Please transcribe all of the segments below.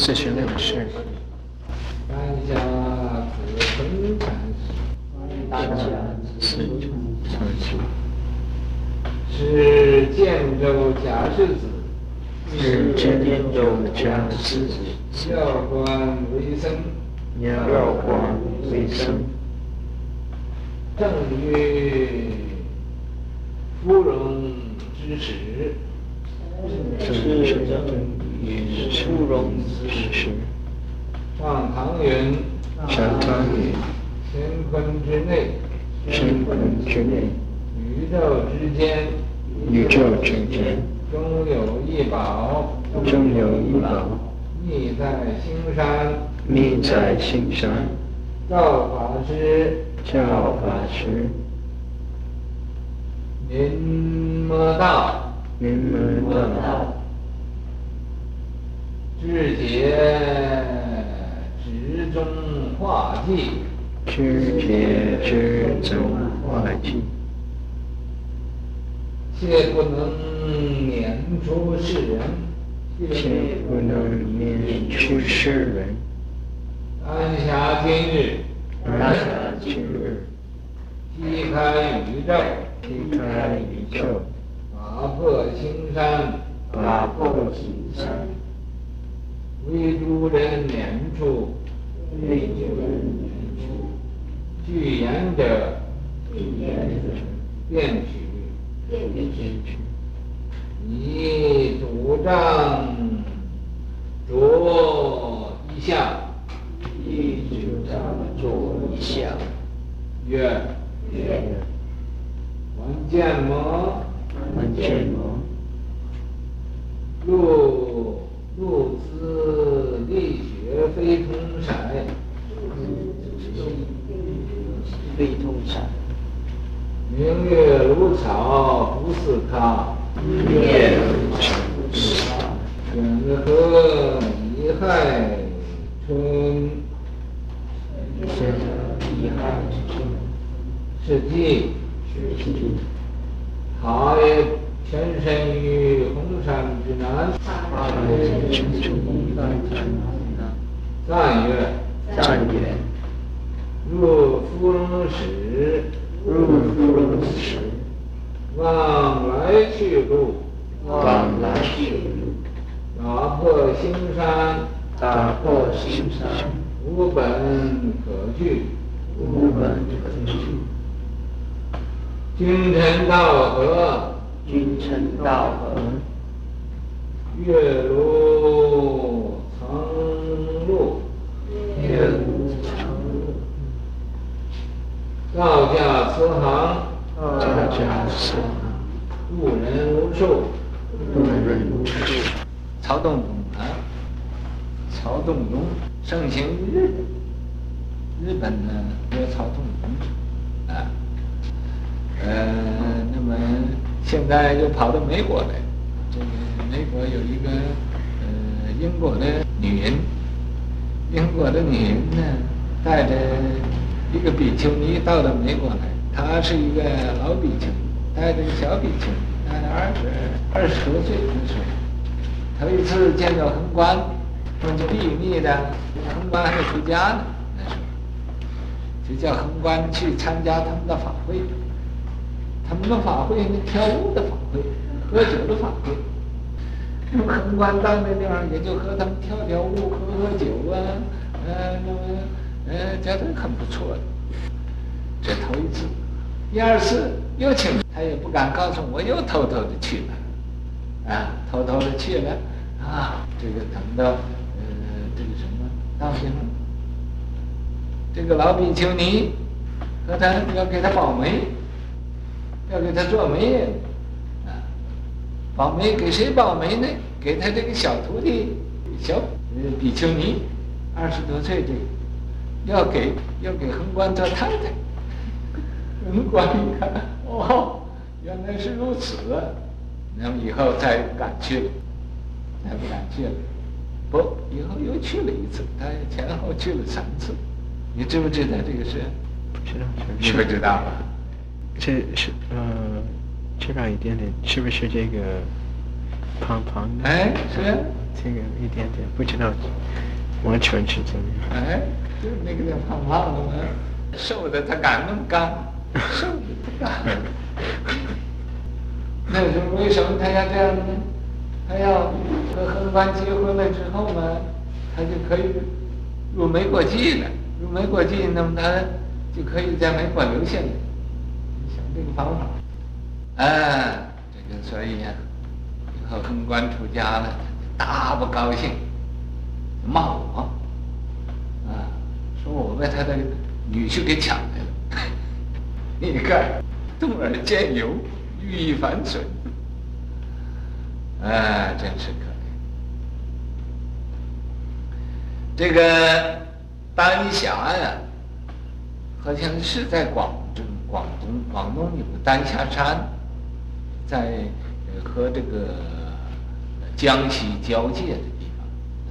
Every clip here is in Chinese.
四十六世。丹霞子孙禅师，丹霞四十三是建州假释子，是建州假释子，药官为僧，药官为僧，正月芙蓉之时，是正月芙蓉之时，上唐云，上唐云，乾坤之内，乾坤之内，宇宙之间，宇宙之间，终有一宝，终有一宝，秘在青山，秘在青山，赵法师，赵法师，临末道，临末道，智解之中化际，智解之中化际，切不能免出世人，切不能免出世人。丹霞今日，丹霞今日，劈开宇宙，劈开宇宙，打破青山，打破青山，为诸人免处，为诸人免出，具言者，具言者，便取，便取，以主张着一相。以主张着一相，曰曰闻见么？闻见么？鹿鹿子力学非同侪，非同侪。明月如草不似他，明月如草不似他。远和以害春，远和以害春。是替，是替。他也全身于红山之南，他也全身于红山之南。赞曰：赞曰：入芙蓉始，入芙蓉始。往来去路，往来去路。打破青山，打破青山。无本可据，无本可据。君臣道合，君臣道合。月如藏鹿，月如藏鹿。道驾慈航，道驾慈航。渡人无数，渡人无数。曹洞宗啊，曹洞宗盛行于日本，日本呢有曹洞宗啊。呃，那么现在又跑到美国来，这个美国有一个呃英国的女人，英国的女人呢带着一个比丘尼到了美国来，她是一个老比丘尼，带着个小比丘，带着二十二十多岁的时候，头一次见到恒观，说是秘密的，恒观还没出家呢，那时候就叫恒观去参加他们的法会。他们的法会，那跳舞的法会，喝酒的法会。那么恒观到那地方，也就和他们跳跳舞、喝喝酒啊，呃，那么呃，觉得很不错的。这头一次，第二次又请，他也不敢告诉我，又偷偷的去了，啊，偷偷的去了，啊，这个等到呃，这个什么，到时候，这个老比丘尼和他要给他保媒。要给他做媒人，啊，保媒给谁保媒呢？给他这个小徒弟，小比丘尼，二十多岁这个，要给要给恒观做太太。恒观一看，哦，原来是如此，那么以后再不敢去了，再不敢去了。不，以后又去了一次，他前后去了三次。你知不知道这个事？不知道，你不知道吧？这是呃，知道一点点，是不是这个胖胖的。哎，是。这个一点点不知道完全是怎么样。哎，就是那个叫胖胖的嘛，瘦的他敢那么干？哼不干。那为什么他要这样呢？他要和横官结婚了之后呢，他就可以入美国籍了。入美国籍，那么他就可以在美国留下来。你想这个方法？啊，这个所以呀、啊，以后横官出家了，大不高兴，骂我，啊，说我被他的女婿给抢来了。你看，动而见由。欲意反损，啊，真是可怜。这个丹霞呀，好像是在广州、广东、广东有个丹霞山，在和这个江西交界的地方，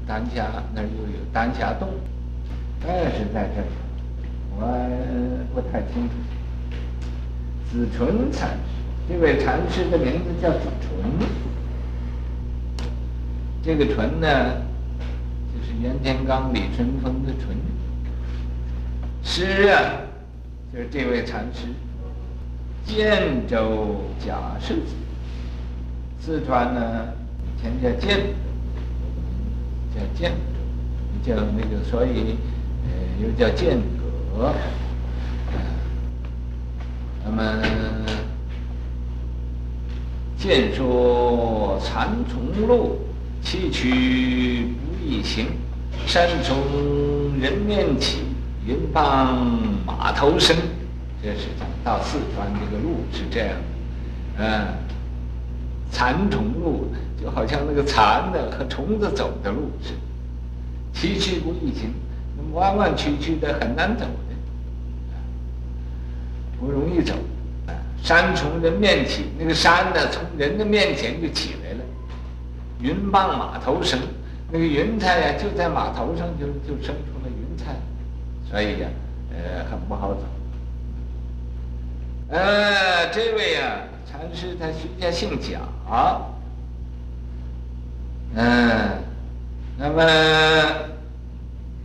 丹霞那儿又有丹霞洞，那是在这儿，我不太清楚。子纯禅师。这位禅师的名字叫子纯，这个纯呢，就是袁天罡、李淳风的纯。师啊，就是这位禅师，建州贾氏子，四川呢以前叫建，叫建州，叫那个，所以呃又叫建阁，那么。见说蚕丛路，崎岖不易行。山从人面起，云傍马头生。这是讲到四川这个路是这样，嗯，蚕丛路就好像那个蚕的和虫子走的路似的，崎岖不易行，弯弯曲曲的很难走，不容易走。山从人面起，那个山呢，从人的面前就起来了。云傍马头生，那个云彩呀，就在马头上就就生出了云彩，所以呀，呃，很不好走。呃，这位呀，禅师他徐家姓贾，嗯，那么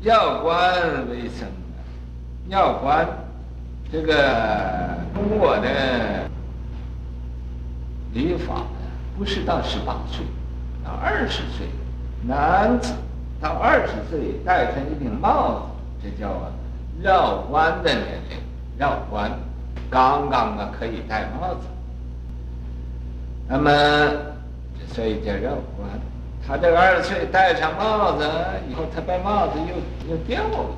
要官为什么，要官这个。中国的礼法呢，不是到十八岁，到二十岁，男子到二十岁戴上一顶帽子，这叫啊绕弯的年龄，绕弯，刚刚啊可以戴帽子。那么，所以叫绕弯。他这个二十岁戴上帽子以后，他把帽子又又掉了，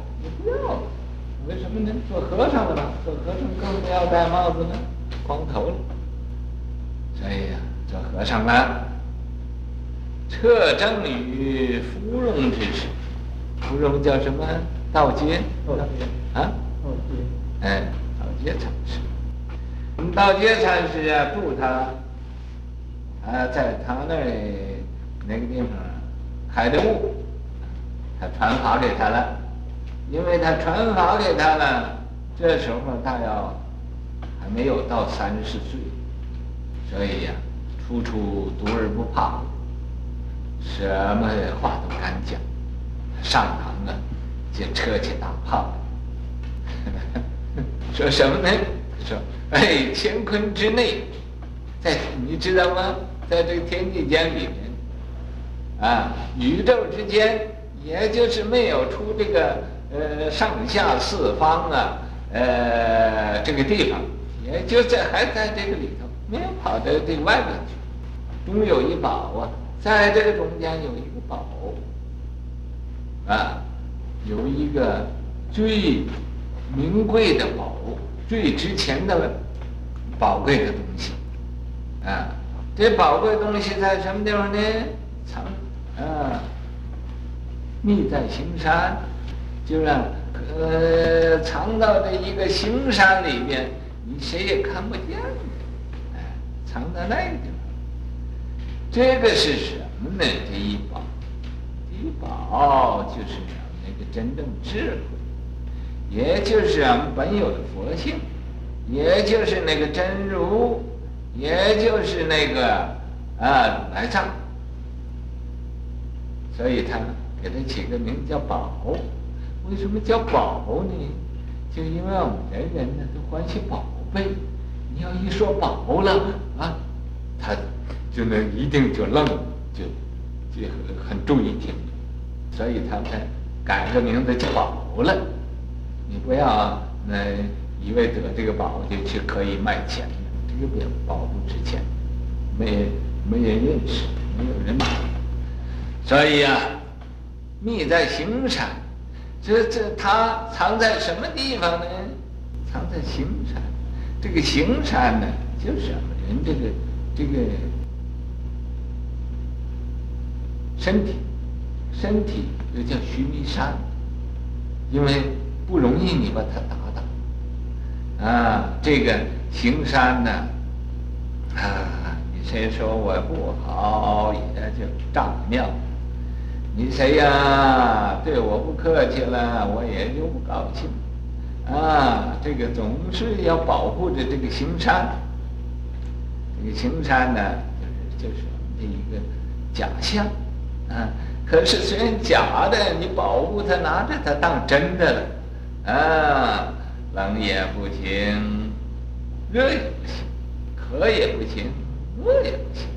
又掉了。为什么呢？做和尚的吧，做和尚更不要戴帽子呢，光头了。所以呀，做和尚了。彻正于芙蓉之时，芙蓉叫什么？道街。道阶。啊？道街。哎，道街禅师。我们道街禅师啊，住他，啊，在他那里那个地方开的悟，他传法给他了。因为他传法给他了，这时候他要还没有到三十岁，所以呀，处处独而不怕，什么话都敢讲。上堂啊，就车起大炮，说什么呢？说哎，乾坤之内，在你知道吗？在这个天地间里面，啊，宇宙之间，也就是没有出这个。呃，上下四方啊，呃，这个地方也就在还在这个里头，没有跑到这外面去。中有一宝啊，在这个中间有一个宝啊，有一个最名贵的宝，最值钱的宝贵的东西啊。这宝贵东西在什么地方呢？藏啊，秘在形山。就让呃藏到这一个行山里面，你谁也看不见，哎，藏到那个地方。这个是什么呢？第一宝，第一宝就是那个真正智慧，也就是我们本有的佛性，也就是那个真如，也就是那个啊来藏所以他给他起个名叫宝。为什么叫宝呢？就因为我们人人呢都欢喜宝贝，你要一说宝了啊，他就能一定就愣，就就很很注意听，所以他才改个名字叫宝了。你不要那以为得这个宝就去可以卖钱，这个宝不值钱，没没人认识，没有人买。所以、啊，秘在形上，这这它藏在什么地方呢？藏在形山。这个形山呢，就是我们人这个这个身体，身体又叫须弥山，因为。不容易，你把它打倒啊！这个形山呢，啊，你谁说我不好，也就丈庙。你谁呀？对我不客气了，我也就不高兴。啊，这个总是要保护着这个形山。这个形山呢，就是就是我们的一个假象啊。可是虽然假的，你保护它，拿着它当真的了。啊，冷也不行，热也不行，渴也不行，饿也不行，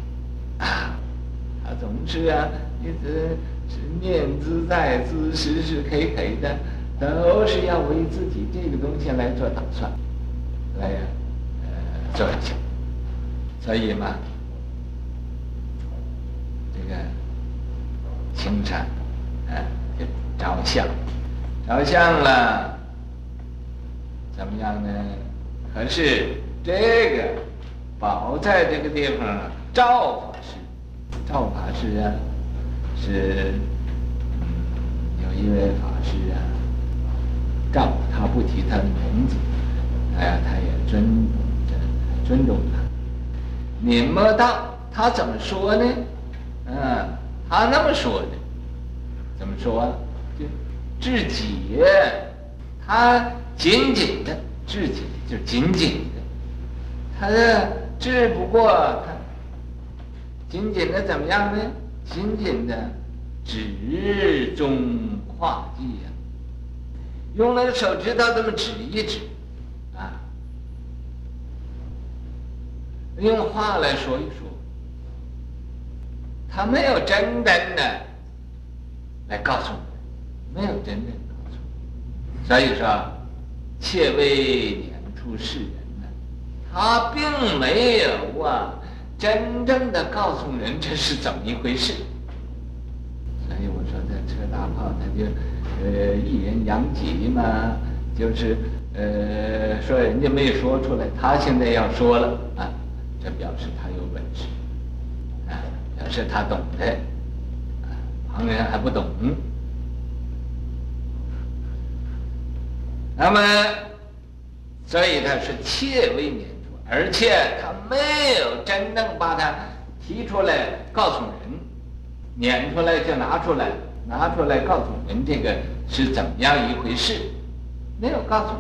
啊，他总是啊，一直是念兹在兹，时时刻刻的，都是要为自己这个东西来做打算，来呀，呃，做一下，所以嘛，这个清禅，啊，就着相，着相了。怎么样呢？可是这个宝在这个地方照，法师，赵法师啊，是嗯有一位法师啊，赵他不提他的名字，哎呀，他也尊尊重他。你们道他怎么说呢？嗯，他那么说的，怎么说？就自己，他。紧紧的，自己就紧紧的，他的只不过他紧紧的怎么样呢？紧紧的指中画技呀，用那个手指头这么指一指，啊，用话来说一说，他没有真正的来告诉你，没有真正告诉，所以说。切为念出世人呢，他并没有啊，真正的告诉人这是怎么一回事。所以我说这车大炮，他就呃一人扬几嘛，就是呃说人家没说出来，他现在要说了啊，这表示他有本事，啊，表示他懂的，啊，旁人还不懂。那么，所以他是切为免，而且他没有真正把它提出来告诉人，念出来就拿出来，拿出来告诉人这个是怎么样一回事，没有告诉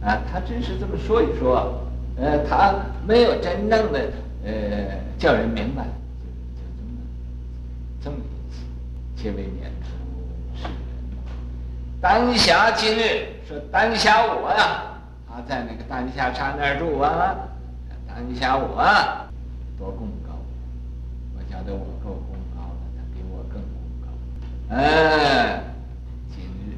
你，啊，他只是这么说一说，呃，他没有真正的呃叫人明白，就就这么这么一次，切为念出。丹霞今日说丹霞我呀，在那个丹霞山那儿住啊。丹霞我多功高，我觉得我够功高了，他比我更功高。哎，今日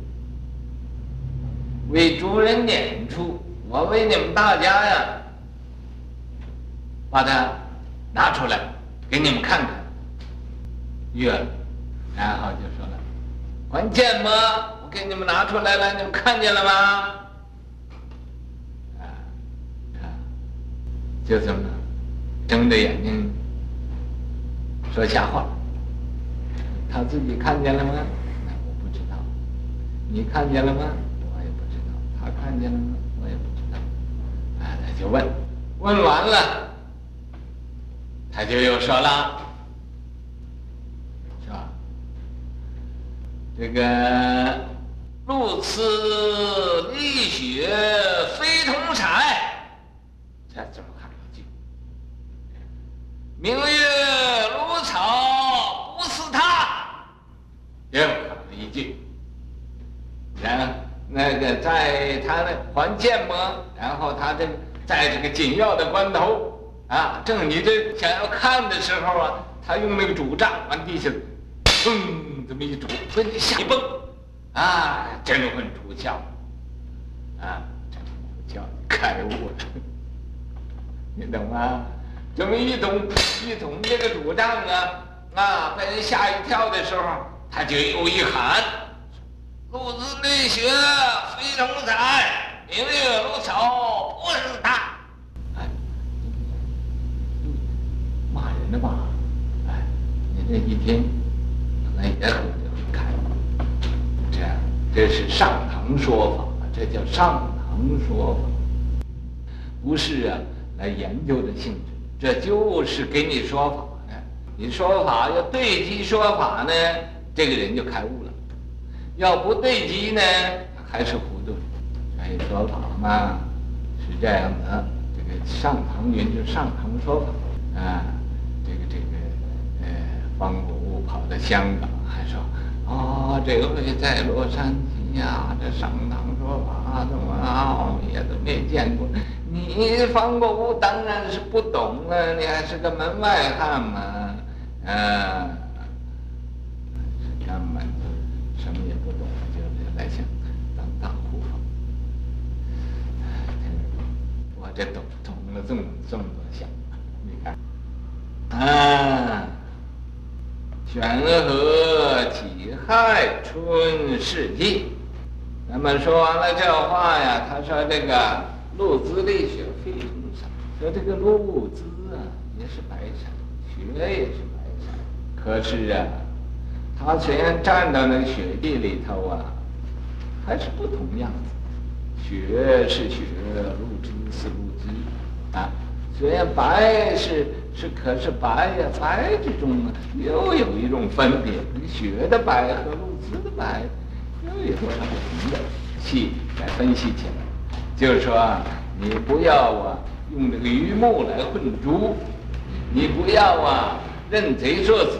为诸人点出，我为你们大家呀，把它拿出来给你们看看。月，然后就说了，还见吗？给你们拿出来了，你们看见了吗？啊，看，就这么睁着眼睛说瞎话。他自己看见了吗？那我不知道。你看见了吗？我也不知道。他看见了吗？我也不知道。哎，他就问，问完了，他就又说了，是吧？这个。露此沥雪，非同彩。这怎？明月如草，不是他。又喊了一句。然后那个在他那还剑魔，然后他这在这个紧要的关头，啊，正你这想要看的时候啊，他用那个主杖往地下砰这么一杵，嘣一下一蹦。啊，真魂出窍。啊，叫开悟。你懂吗？这么一捅一捅这个拄杖啊，啊，被人吓一跳的时候，他就又一喊：“陆子力学非同采，明月如草不是他。”，骂人的吧？哎，你这一听，可能也很很开。这样，这是上堂说法，这叫上堂说法，不是啊，来研究的性质。这就是给你说法呢，你说法要对机说法呢，这个人就开悟了；要不对机呢，还是糊涂。所以说法嘛，是这样的。这个上堂云就上堂说法啊，这个这个呃，方国悟跑到香港还说啊、哦，这回在洛杉矶呀，这上堂说法怎么啊，我们也都没见过。你方国武当然是不懂了，你还是个门外汉嘛，啊，根本就什么也不懂，就是来想当大护法。我这懂懂了这么这么多想法，你看，啊，泉河己亥春世纪，那么说完了这话呀，他说这个。陆资力学非同采，说这个陆资啊也是白菜，学也是白菜。可是啊，他虽然站到那雪地里头啊，还是不同样子。雪是雪，陆资是陆资啊。虽然白是是，可是白呀，白之中啊，又有一种分别。雪的白和陆资的白，又有什么不同的？细来分析起来。就是说，你不要啊用这个鱼目来混珠，你不要啊认贼作子，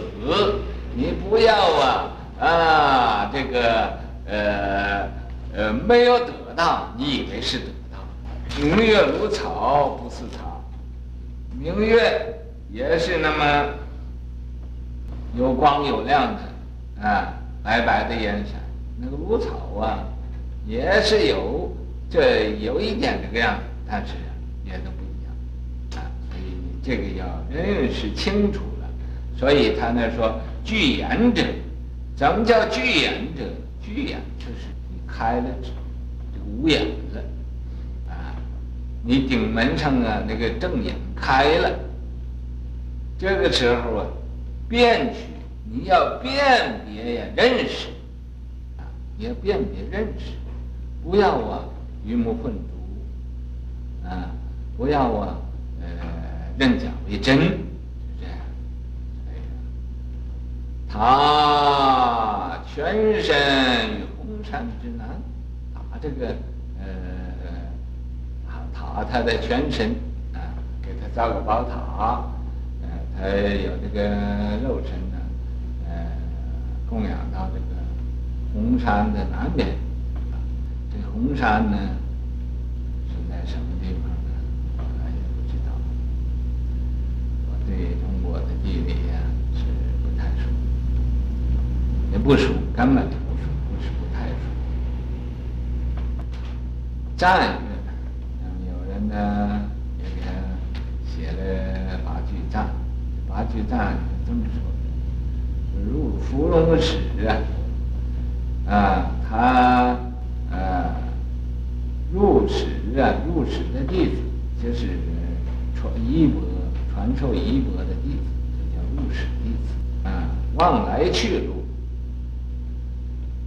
你不要啊啊这个呃呃没有得到，你以为是得到。明月如草不是草，明月也是那么有光有亮的啊，白白的颜色。那个如草啊，也是有。这有一点这个样子，但是也都不一样啊，所以你这个要认识清楚了。所以他那说具眼者，怎么叫具眼者？具眼就是你开了这个五眼了啊，你顶门上啊那个正眼开了，这个时候啊，辨取你要辨别呀认识啊，你要辨别认识，不要啊。鱼目混珠，啊，不要啊，呃，认假为真，是这样。哎，他全身红山之南，他这个呃，塔他的全身啊，给他造个宝塔，呃，他有这个肉身呢，呃，供养到这个红山的南边。这红山呢是在什么地方呢？我也不知道。我对中国的地理呀是不太熟，也不熟，根本就不熟，不是不太熟。战略，有人呢也给他写了八句战，八句战是这么说的：入伏龙史啊，啊，他。入室啊，入室的弟子就是传衣钵、传授衣钵的弟子，这叫入室弟子啊。往来去路，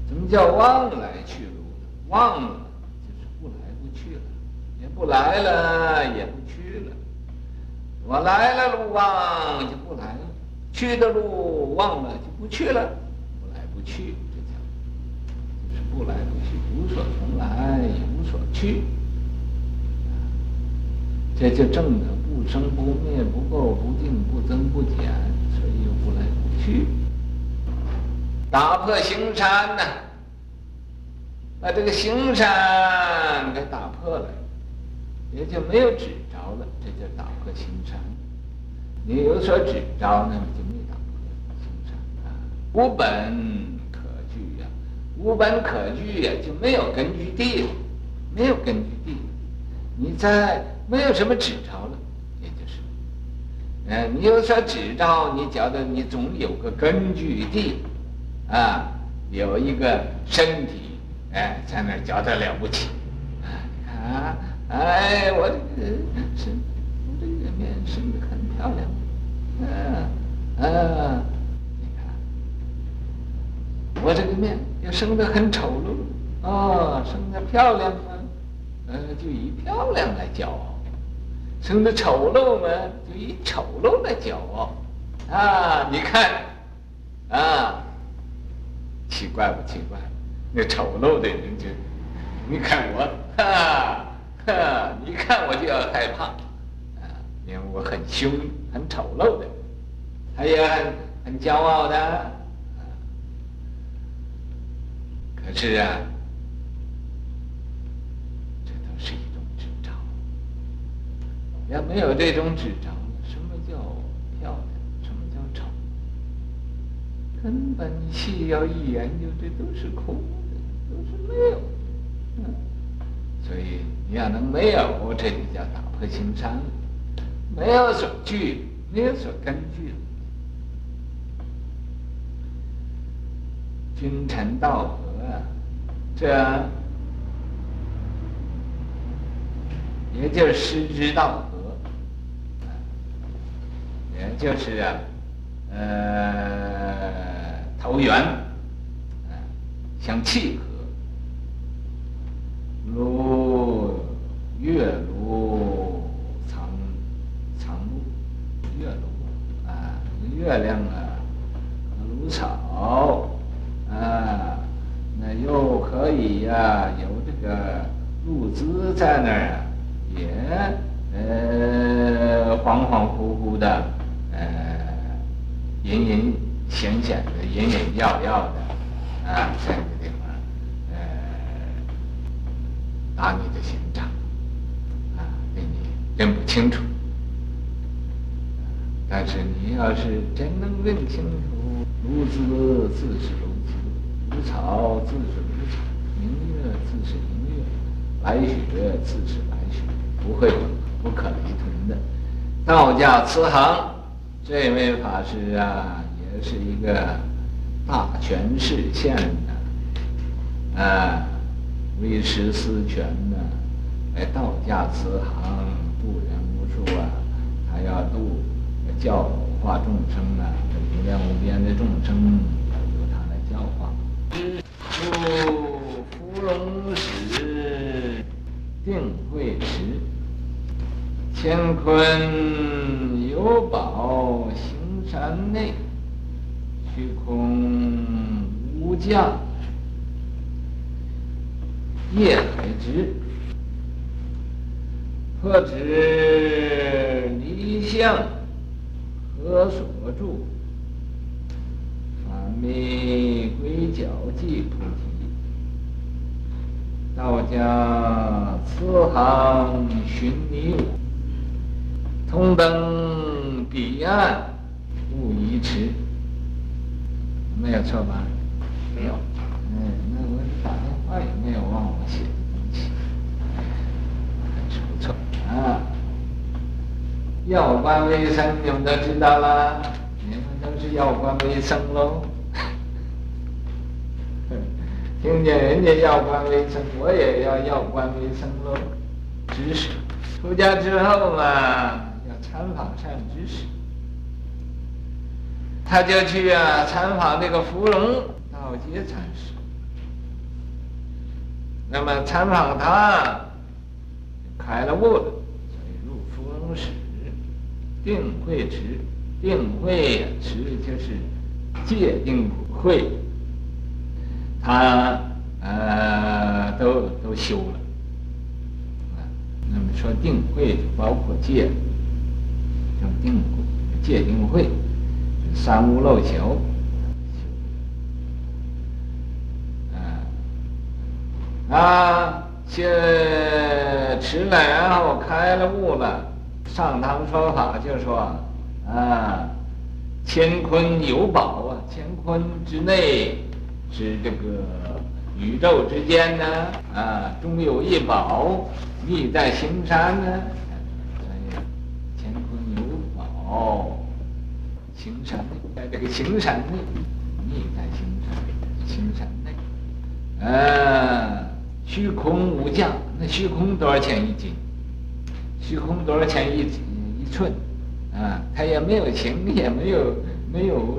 怎么叫往来去路？呢？忘了就是不来不去了，也不来了，也不去了。我来了路忘就不来了，去的路忘了就不去了，不来不去，这叫就是不来不去，无所从来。所去，这就证得不生不灭、不垢不净、不增不减，所以又不来不去。打破行山呢，把这个行山给打破了，也就没有执着了，这就打破行山。你有所执着，那么就没打破行山啊。无本可据呀，无本可据呀，就没有根据地了，没有根据地。你在没有什么指着了，也就是，嗯，你有所执着，你觉得你总有个根据地，啊，有一个身体。哎，在那觉得了不起，啊，哎，我这个生，我这个面生得很漂亮，嗯、啊，啊，你看，我这个面也生得很丑陋，哦，生得漂亮就以漂亮来骄傲；生得丑陋嘛，就以丑陋来骄傲。啊，你看，啊，奇怪不奇怪？那丑陋的人就，你看我，哈，哈，你看我就要害怕，啊，因为我很凶、很丑陋的，他也很很骄傲的，可是啊，这都是一种执着。要没有这种纸张，什么叫漂亮？什么叫丑？根本细要一研究，这都是空的。都是没有，嗯，所以你要能没有，这就叫打破行善，没有所据，没有所根据。君臣道合啊，这也就是师之道也就是啊，呃，投缘，啊相契合。如月如藏藏露，月如啊，月亮啊，如草啊，那又可以呀、有这个露滋在那儿，也呃恍恍惚惚的，隐隐显显的，隐隐耀耀的啊，在这个地方。呃打你的心脏，啊，给你认不清楚。但是你要是真能认清楚，如滋自是如滋，如草自是如草，明月自是明月，白雪自是白雪，不会不可离屯的。道家慈航这位法师啊，也是一个大权势现的，啊。为师思泉呢，哎，道家慈航，度人无数啊！他要度教化众生呢，无量无边的众生，要由他来教化。出芙蓉始，定慧迟，乾坤有宝行善内，虚空无价。业海直，破执离相，何所住？法密归皎即菩提。道家慈航寻你我，同登彼岸勿移迟。没有错吧？没有。嗯，那我打电话也没有忘我写的东西，还是不错啊。药官微生，你们都知道啦，你们都是药官微生喽。听见人家药官微生，我也要药官微生喽。知识，出家之后嘛，要参访善知识，他就去啊参访那个芙蓉道街禅师。那么参访他，开了悟了，所以入芙蓉始，定慧池，定慧池就是戒定慧，他呃都都修了，那么说定慧就包括戒，叫定慧，戒定慧，三无漏修。他先吃了，然后开了悟了，上堂说法就说啊，乾坤有宝啊，乾坤之内是这个宇宙之间呢，啊，终有一宝秘在形山呢。所以乾坤有宝，形山内，在这个形山内，秘在形山，形山内，啊。虚空无价，那虚空多少钱一斤？虚空多少钱一一寸？啊，它也没有形，也没有没有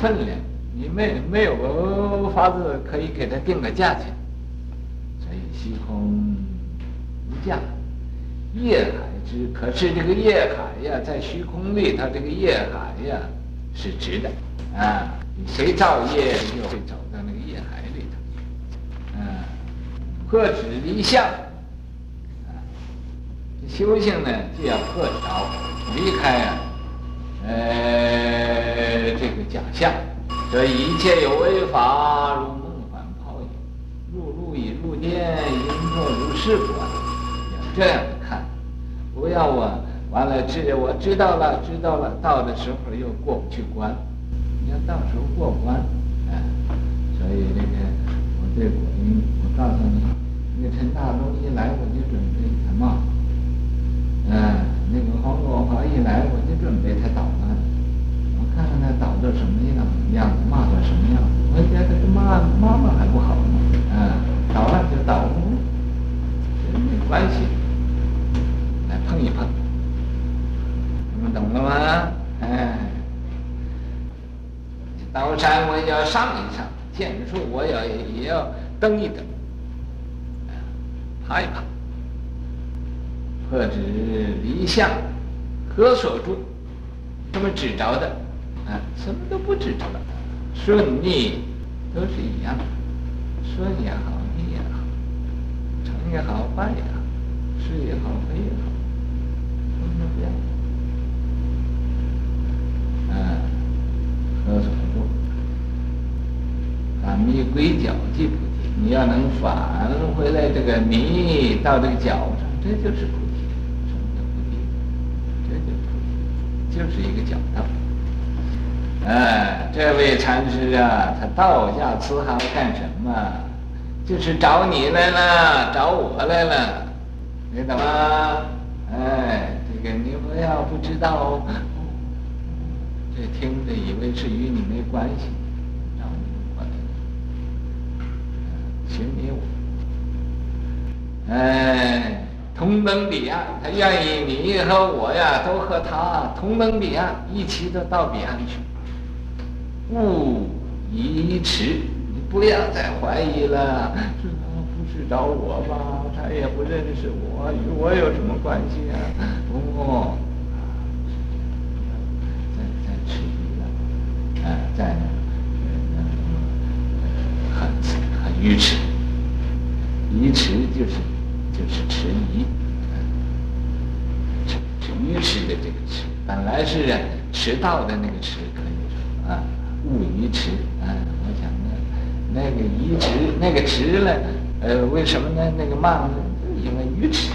分量，你没没有法子可以给它定个价钱。所以虚空无价，业海之，可是这个业海呀，在虚空里它，这个业海呀是直的啊，谁造业就会走到那个业海里头，啊。破执离相，啊，修行呢就要破条，离开啊，呃，这个假象，这一切有为法，如梦幻泡影，入路已入念，应作如是观，这样，不要我完了知我知道了知道了，到的时候又过不去关，你要到时候过关，哎，所以这个我对果音，我告诉你。那个陈大东一来，我就准备他骂；嗯，那个黄国华一来，我就准备他捣乱。我看看他捣的什么样样子，骂的什么样子。我觉得这骂骂骂还不好吗？嗯，捣乱就捣乱，没关系，碰一碰，你们懂了吗？哎，刀山我也要上一上，剑术我要也要蹬一蹬。爬一爬，破纸离相，何所住？什么指着的？啊，什么都不指着了，顺逆都是一样的，顺也好，逆也好，成也好，败也好，是也好，非也好，什么都不一样。啊，何所住？反迷归觉即菩提。你要能返回来，这个迷到这个脚上，这就是菩提。什么叫菩提？这就是菩提，就是一个脚道。哎，这位禅师啊，他道下慈航干什么？就是找你来了，找我来了，你懂吗？哎，你不要不知道哦，这听着以为是与你没关系。寻你我，哎，同登彼岸，他愿意你和我呀，都和他同登彼岸，一起都到彼岸去。勿疑迟，你不要再怀疑了。这不是找我吧？他也不认识我，与我有什么关系啊？哦，再再迟疑了，哎，再很很愚痴。愚痴就是就是迟疑，迟迟愚痴的这个迟，本来是迟到的那个迟，可以说啊，误愚痴啊。我想呢，那个愚痴那个迟了，呃，为什么呢？那个慢？因为愚痴。